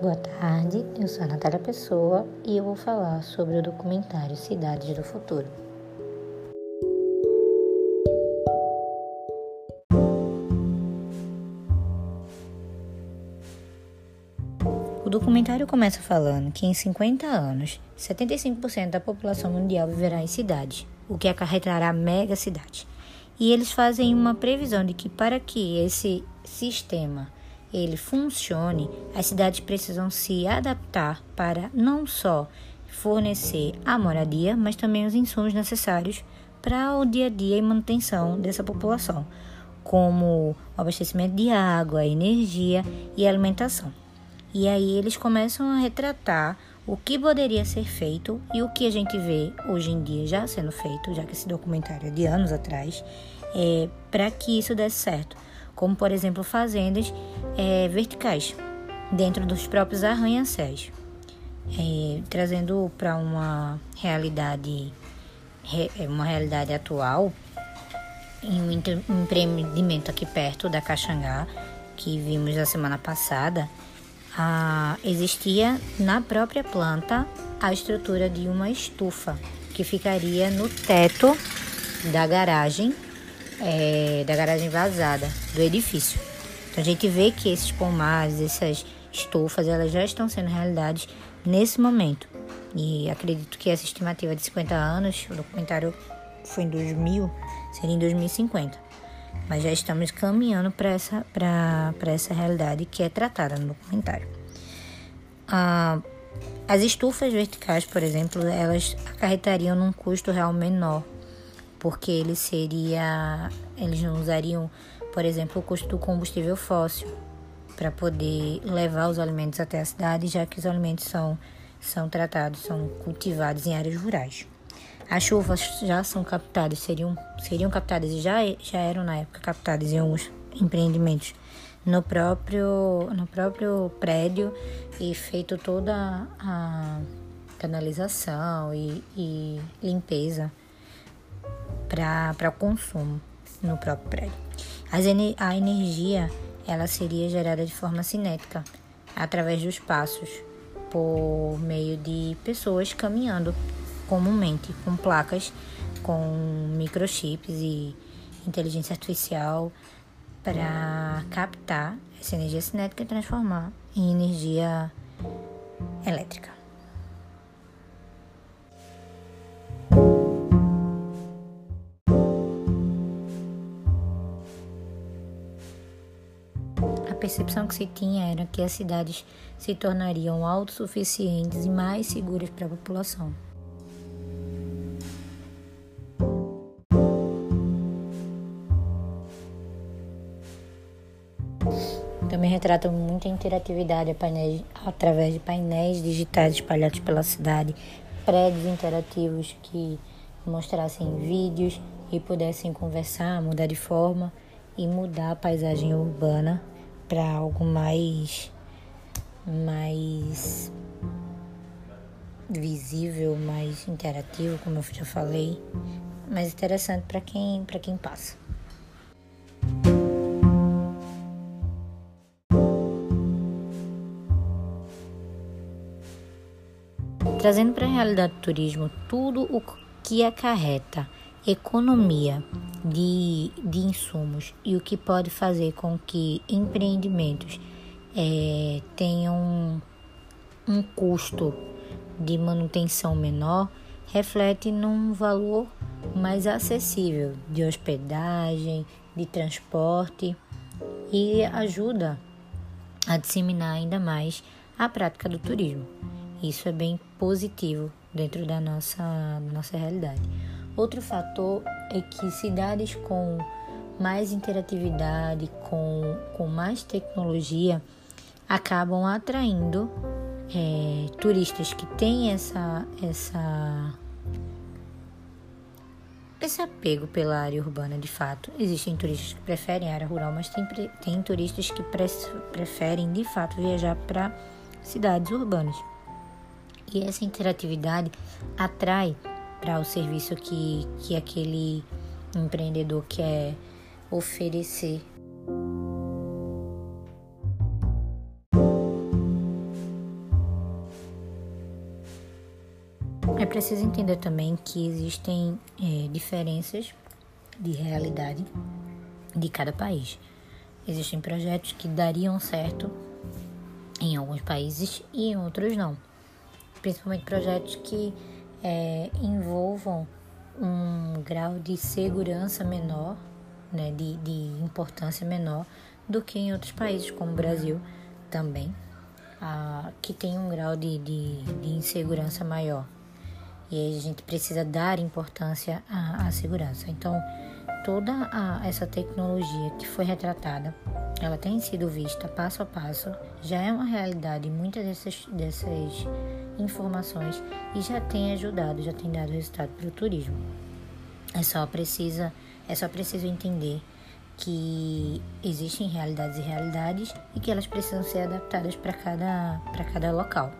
Boa tarde, eu sou a Natália Pessoa e eu vou falar sobre o documentário Cidades do Futuro. O documentário começa falando que em 50 anos, 75% da população mundial viverá em cidades, o que acarretará mega cidades. E eles fazem uma previsão de que para que esse sistema ele funcione, as cidades precisam se adaptar para não só fornecer a moradia, mas também os insumos necessários para o dia a dia e manutenção dessa população, como o abastecimento de água, energia e alimentação. E aí eles começam a retratar o que poderia ser feito e o que a gente vê hoje em dia já sendo feito, já que esse documentário é de anos atrás, é, para que isso desse certo como por exemplo fazendas é, verticais dentro dos próprios arranha-céus, é, trazendo para uma realidade é, uma realidade atual em um empreendimento aqui perto da Caxangá que vimos na semana passada a, existia na própria planta a estrutura de uma estufa que ficaria no teto da garagem é, da garagem vazada do edifício. Então a gente vê que esses pomares, essas estufas, elas já estão sendo realidades nesse momento. E acredito que essa estimativa de 50 anos, o documentário foi em 2000, seria em 2050. Mas já estamos caminhando para essa, essa realidade que é tratada no documentário. Ah, as estufas verticais, por exemplo, elas acarretariam num custo real menor porque ele seria, eles não usariam, por exemplo, o custo do combustível fóssil para poder levar os alimentos até a cidade, já que os alimentos são, são tratados, são cultivados em áreas rurais. As chuvas já são captadas, seriam, seriam captadas e já, já eram na época captadas em alguns empreendimentos no próprio, no próprio prédio e feito toda a canalização e, e limpeza para consumo no próprio prédio. a energia ela seria gerada de forma cinética, através dos passos, por meio de pessoas caminhando comumente com placas com microchips e inteligência artificial para captar essa energia cinética e transformar em energia elétrica. Percepção que se tinha era que as cidades se tornariam autossuficientes e mais seguras para a população. Também retrata muita interatividade através de painéis digitais espalhados pela cidade, prédios interativos que mostrassem vídeos e pudessem conversar, mudar de forma e mudar a paisagem urbana para algo mais mais visível, mais interativo, como eu já falei, mais interessante para quem para quem passa. Trazendo para a realidade do turismo tudo o que acarreta economia de, de insumos e o que pode fazer com que empreendimentos é, tenham um, custo de manutenção menor reflete num valor mais acessível de hospedagem, de transporte e ajuda a disseminar ainda mais a prática do turismo. Isso é bem positivo dentro da nossa, nossa realidade. Outro fator é que cidades com mais interatividade, com, com mais tecnologia, acabam atraindo é, turistas que têm essa, essa, esse apego pela área urbana de fato. Existem turistas que preferem a área rural, mas tem, tem turistas que pre, preferem de fato viajar para cidades urbanas. E essa interatividade atrai para o serviço que, que aquele empreendedor quer oferecer. É preciso entender também que existem é, diferenças de realidade de cada país. Existem projetos que dariam certo em alguns países e em outros não. Principalmente projetos que é, envolvam um grau de segurança menor, né, de, de importância menor do que em outros países, como o Brasil também, ah, que tem um grau de, de, de insegurança maior. E aí a gente precisa dar importância à, à segurança. Então, toda a, essa tecnologia que foi retratada, ela tem sido vista passo a passo, já é uma realidade muitas dessas, dessas informações e já tem ajudado, já tem dado resultado para o turismo. É só precisa, é só preciso entender que existem realidades e realidades e que elas precisam ser adaptadas para cada, cada local.